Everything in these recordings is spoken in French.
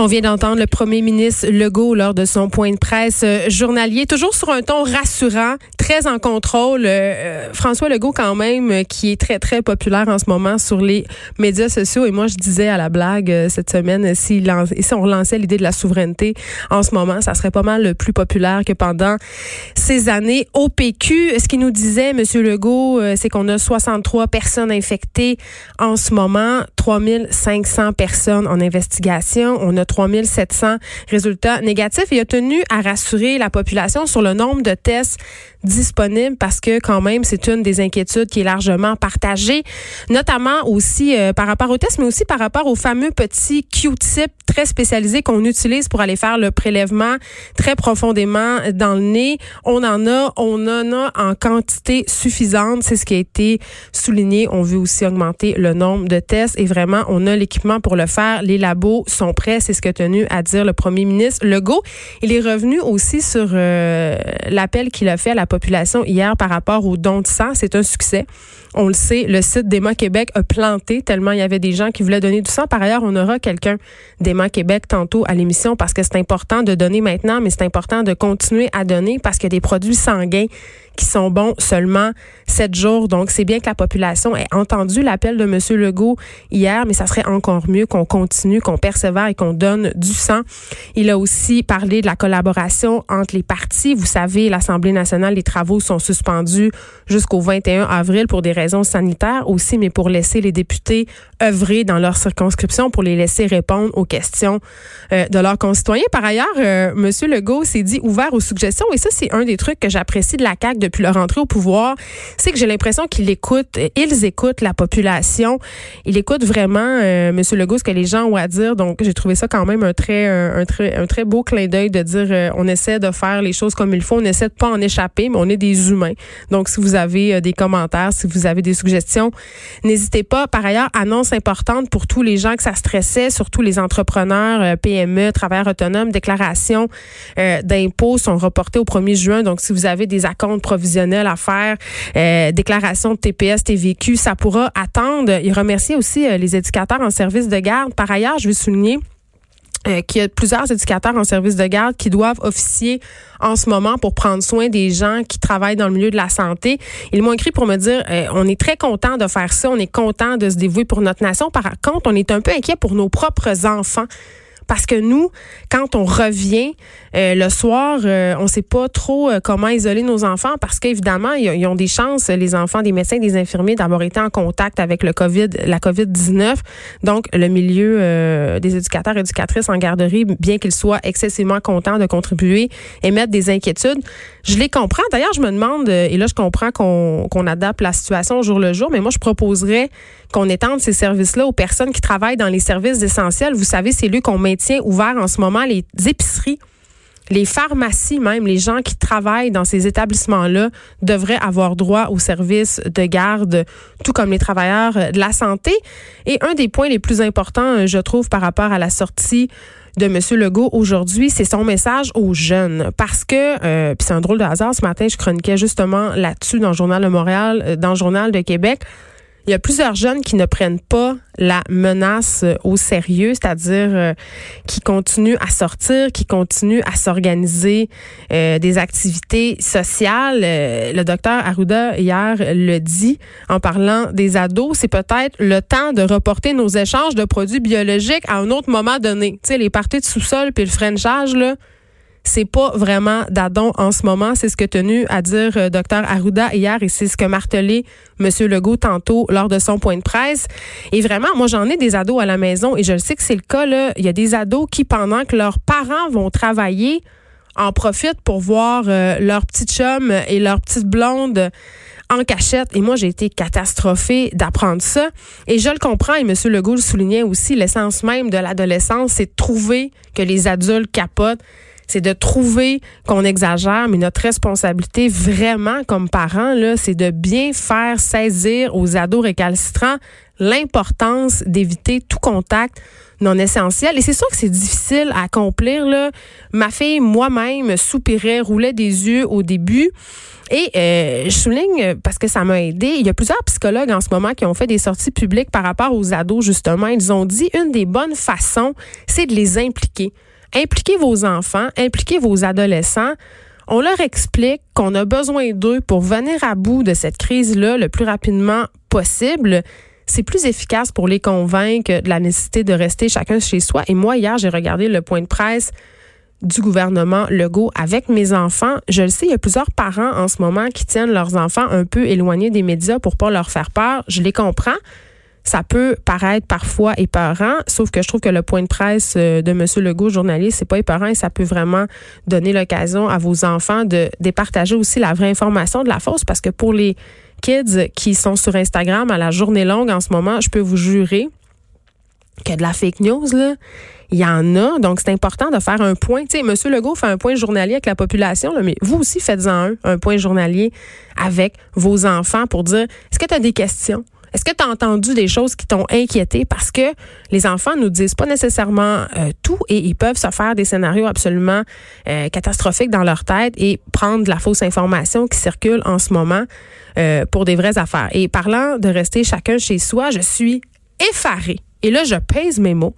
On vient d'entendre le premier ministre Legault lors de son point de presse euh, journalier, toujours sur un ton rassurant, très en contrôle. Euh, euh, François Legault quand même, qui est très très populaire en ce moment sur les médias sociaux. Et moi, je disais à la blague cette semaine, si, on relançait l'idée de la souveraineté en ce moment, ça serait pas mal plus populaire que pendant ces années au PQ. Ce qu'il nous disait, Monsieur Legault, c'est qu'on a 63 personnes infectées en ce moment, 3500 personnes en investigation. On a 3700 résultats négatifs. Il a tenu à rassurer la population sur le nombre de tests disponibles parce que quand même, c'est une des inquiétudes qui est largement partagée, notamment aussi euh, par rapport aux tests, mais aussi par rapport aux fameux petits Q-tips très spécialisés qu'on utilise pour aller faire le prélèvement très profondément dans le nez. On en a, on en a en quantité suffisante. C'est ce qui a été souligné. On veut aussi augmenter le nombre de tests et vraiment, on a l'équipement pour le faire. Les labos sont prêts. C'est ce que tenu à dire le premier ministre Legault. Il est revenu aussi sur euh, l'appel qu'il a fait à la population hier par rapport aux dons de sang. C'est un succès. On le sait, le site d'Emma Québec a planté tellement il y avait des gens qui voulaient donner du sang. Par ailleurs, on aura quelqu'un d'Emma Québec tantôt à l'émission parce que c'est important de donner maintenant, mais c'est important de continuer à donner parce qu'il y a des produits sanguins qui sont bons seulement sept jours. Donc, c'est bien que la population ait entendu l'appel de M. Legault hier, mais ça serait encore mieux qu'on continue, qu'on persévère et qu'on donne du sang. Il a aussi parlé de la collaboration entre les partis. Vous savez, l'Assemblée nationale, les travaux sont suspendus jusqu'au 21 avril pour des raisons sanitaires aussi, mais pour laisser les députés œuvrer dans leur circonscription, pour les laisser répondre aux questions euh, de leurs concitoyens. Par ailleurs, euh, M. Legault s'est dit ouvert aux suggestions et ça, c'est un des trucs que j'apprécie de la CAQ depuis leur entrée au pouvoir, c'est que j'ai l'impression qu'ils écoutent, ils écoutent la population. Ils écoutent vraiment, euh, Monsieur Legault, ce que les gens ont à dire. Donc, j'ai trouvé ça quand même un très, un, très, un très beau clin d'œil de dire, euh, on essaie de faire les choses comme il faut, on essaie de pas en échapper, mais on est des humains. Donc, si vous avez euh, des commentaires, si vous avez des suggestions, n'hésitez pas. Par ailleurs, annonce importante pour tous les gens que ça stressait, surtout les entrepreneurs, euh, PME, travailleurs autonomes, déclarations d'impôts sont reportées au 1er juin. Donc, si vous avez des acomptes provisionnels à faire, euh, déclaration de TPS, TVQ, ça pourra attendre. Il remercie aussi euh, les éducateurs en service de garde. Par ailleurs, je veux souligner euh, qu'il y a plusieurs éducateurs en service de garde qui doivent officier en ce moment pour prendre soin des gens qui travaillent dans le milieu de la santé. Ils m'ont écrit pour me dire on est très content de faire ça, on est content de se dévouer pour notre nation. Par contre, on est un peu inquiet pour nos propres enfants parce que nous, quand on revient euh, le soir, euh, on sait pas trop euh, comment isoler nos enfants parce qu'évidemment, ils, ont des chances, les enfants, des médecins, des infirmiers, d'avoir été en contact avec le COVID, la COVID-19. Donc, le milieu des éducateurs et éducatrices en garderie, bien qu'ils soient excessivement contents de contribuer, émettent des inquiétudes. Je les comprends. D'ailleurs, je me demande, et là, je comprends qu'on qu'on adapte la situation au jour le jour, mais moi, je proposerais qu'on étende ces services-là aux personnes qui travaillent dans les services essentiels. Vous savez, c'est lui qu'on maintient ouvert en ce moment les épiceries les pharmacies, même les gens qui travaillent dans ces établissements-là, devraient avoir droit aux services de garde, tout comme les travailleurs de la santé. Et un des points les plus importants, je trouve, par rapport à la sortie de M. Legault aujourd'hui, c'est son message aux jeunes. Parce que, euh, puis c'est un drôle de hasard, ce matin, je chroniquais justement là-dessus dans le Journal de Montréal, euh, dans le Journal de Québec. Il y a plusieurs jeunes qui ne prennent pas la menace euh, au sérieux, c'est-à-dire euh, qui continuent à sortir, qui continuent à s'organiser euh, des activités sociales. le docteur Arruda hier le dit en parlant des ados, c'est peut-être le temps de reporter nos échanges de produits biologiques à un autre moment donné. Tu sais, les parties de sous-sol puis le frenchage là c'est pas vraiment d'adon en ce moment. C'est ce que tenu à dire euh, Dr Arruda hier et c'est ce que martelé M. Legault tantôt lors de son point de presse. Et vraiment, moi, j'en ai des ados à la maison et je le sais que c'est le cas. Il y a des ados qui, pendant que leurs parents vont travailler, en profitent pour voir euh, leur petite chum et leur petite blonde en cachette. Et moi, j'ai été catastrophée d'apprendre ça. Et je le comprends, et M. Legault le soulignait aussi, l'essence même de l'adolescence, c'est de trouver que les adultes capotent c'est de trouver qu'on exagère, mais notre responsabilité vraiment comme parents, c'est de bien faire saisir aux ados récalcitrants l'importance d'éviter tout contact non essentiel. Et c'est sûr que c'est difficile à accomplir. Ma fille, moi-même, soupirait, roulait des yeux au début. Et euh, je souligne, parce que ça m'a aidé, il y a plusieurs psychologues en ce moment qui ont fait des sorties publiques par rapport aux ados, justement. Ils ont dit une des bonnes façons, c'est de les impliquer. Impliquez vos enfants, impliquez vos adolescents. On leur explique qu'on a besoin d'eux pour venir à bout de cette crise-là le plus rapidement possible c'est plus efficace pour les convaincre de la nécessité de rester chacun chez soi. Et moi, hier, j'ai regardé le point de presse du gouvernement Legault avec mes enfants. Je le sais, il y a plusieurs parents en ce moment qui tiennent leurs enfants un peu éloignés des médias pour pas leur faire peur. Je les comprends. Ça peut paraître parfois épeurant, sauf que je trouve que le point de presse euh, de M. Legault, journaliste, c'est pas épeurant et ça peut vraiment donner l'occasion à vos enfants de départager aussi la vraie information de la fausse parce que pour les kids qui sont sur Instagram à la journée longue en ce moment, je peux vous jurer que de la fake news, là, il y en a. Donc, c'est important de faire un point. Tu sais, M. Legault fait un point journalier avec la population, mais vous aussi faites-en un, un point journalier avec vos enfants pour dire, est-ce que tu as des questions? Est-ce que tu as entendu des choses qui t'ont inquiété? Parce que les enfants nous disent pas nécessairement euh, tout et ils peuvent se faire des scénarios absolument euh, catastrophiques dans leur tête et prendre la fausse information qui circule en ce moment euh, pour des vraies affaires. Et parlant de rester chacun chez soi, je suis effarée. Et là, je pèse mes mots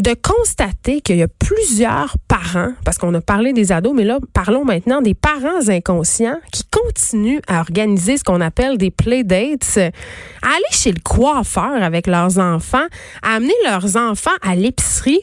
de constater qu'il y a plusieurs parents, parce qu'on a parlé des ados, mais là, parlons maintenant des parents inconscients qui continuent à organiser ce qu'on appelle des playdates, à aller chez le coiffeur avec leurs enfants, à amener leurs enfants à l'épicerie.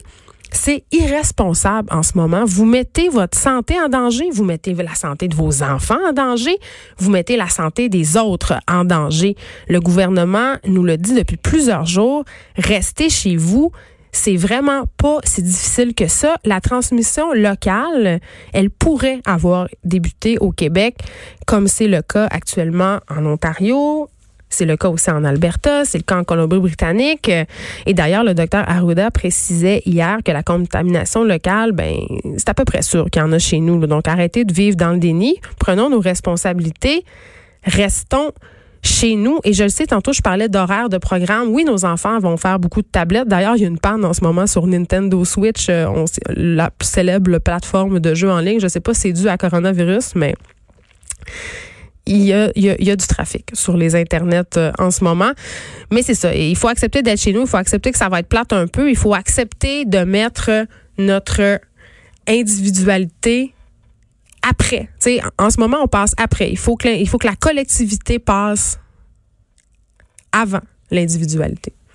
C'est irresponsable en ce moment. Vous mettez votre santé en danger, vous mettez la santé de vos enfants en danger, vous mettez la santé des autres en danger. Le gouvernement nous le dit depuis plusieurs jours, restez chez vous, c'est vraiment pas si difficile que ça. La transmission locale, elle pourrait avoir débuté au Québec, comme c'est le cas actuellement en Ontario, c'est le cas aussi en Alberta, c'est le cas en Colombie-Britannique. Et d'ailleurs, le docteur Arruda précisait hier que la contamination locale, ben, c'est à peu près sûr qu'il y en a chez nous. Donc, arrêtez de vivre dans le déni. Prenons nos responsabilités. Restons chez nous. Et je le sais, tantôt, je parlais d'horaire de programme. Oui, nos enfants vont faire beaucoup de tablettes. D'ailleurs, il y a une panne en ce moment sur Nintendo Switch, euh, la célèbre plateforme de jeux en ligne. Je sais pas si c'est dû à coronavirus, mais il y, a, il, y a, du trafic sur les internets euh, en ce moment. Mais c'est ça. il faut accepter d'être chez nous. Il faut accepter que ça va être plate un peu. Il faut accepter de mettre notre individualité après. sais, en ce moment, on passe après. Il faut que, il faut que la collectivité passe avant l'individualité.